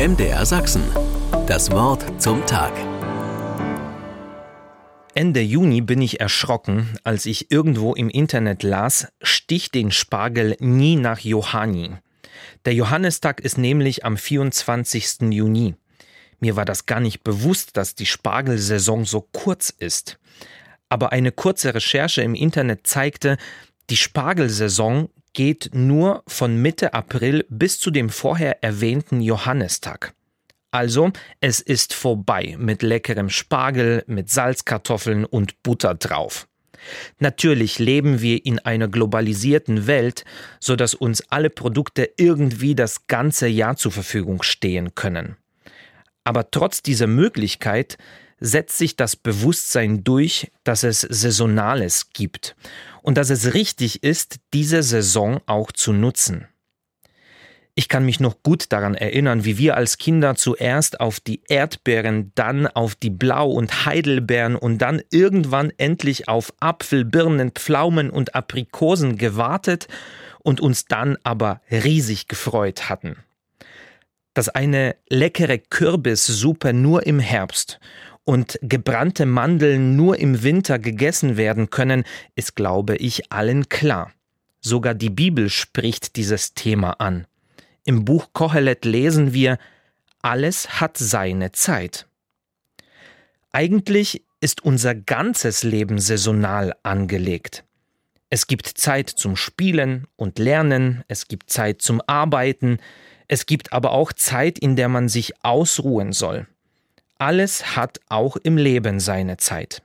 MDR Sachsen. Das Wort zum Tag. Ende Juni bin ich erschrocken, als ich irgendwo im Internet las, stich den Spargel nie nach Johanni. Der Johannistag ist nämlich am 24. Juni. Mir war das gar nicht bewusst, dass die Spargelsaison so kurz ist. Aber eine kurze Recherche im Internet zeigte, die Spargelsaison geht nur von Mitte April bis zu dem vorher erwähnten Johannistag. Also, es ist vorbei mit leckerem Spargel, mit Salzkartoffeln und Butter drauf. Natürlich leben wir in einer globalisierten Welt, so dass uns alle Produkte irgendwie das ganze Jahr zur Verfügung stehen können. Aber trotz dieser Möglichkeit setzt sich das Bewusstsein durch, dass es Saisonales gibt und dass es richtig ist, diese Saison auch zu nutzen. Ich kann mich noch gut daran erinnern, wie wir als Kinder zuerst auf die Erdbeeren, dann auf die Blau- und Heidelbeeren und dann irgendwann endlich auf Apfel, Birnen, Pflaumen und Aprikosen gewartet und uns dann aber riesig gefreut hatten. Dass eine leckere Kürbissuppe nur im Herbst und gebrannte Mandeln nur im Winter gegessen werden können, ist, glaube ich, allen klar. Sogar die Bibel spricht dieses Thema an. Im Buch Kohelet lesen wir, alles hat seine Zeit. Eigentlich ist unser ganzes Leben saisonal angelegt. Es gibt Zeit zum Spielen und Lernen, es gibt Zeit zum Arbeiten, es gibt aber auch Zeit, in der man sich ausruhen soll. Alles hat auch im Leben seine Zeit.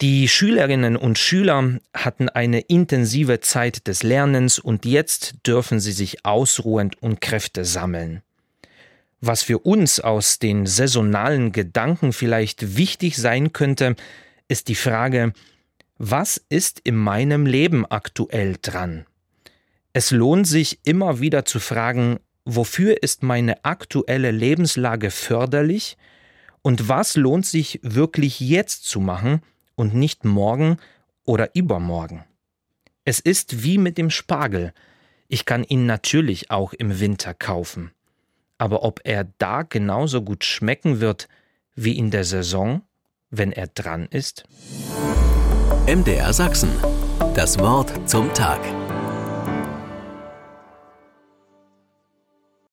Die Schülerinnen und Schüler hatten eine intensive Zeit des Lernens und jetzt dürfen sie sich ausruhen und Kräfte sammeln. Was für uns aus den saisonalen Gedanken vielleicht wichtig sein könnte, ist die Frage, was ist in meinem Leben aktuell dran? Es lohnt sich immer wieder zu fragen, wofür ist meine aktuelle Lebenslage förderlich und was lohnt sich wirklich jetzt zu machen und nicht morgen oder übermorgen? Es ist wie mit dem Spargel. Ich kann ihn natürlich auch im Winter kaufen. Aber ob er da genauso gut schmecken wird wie in der Saison, wenn er dran ist? MDR Sachsen. Das Wort zum Tag.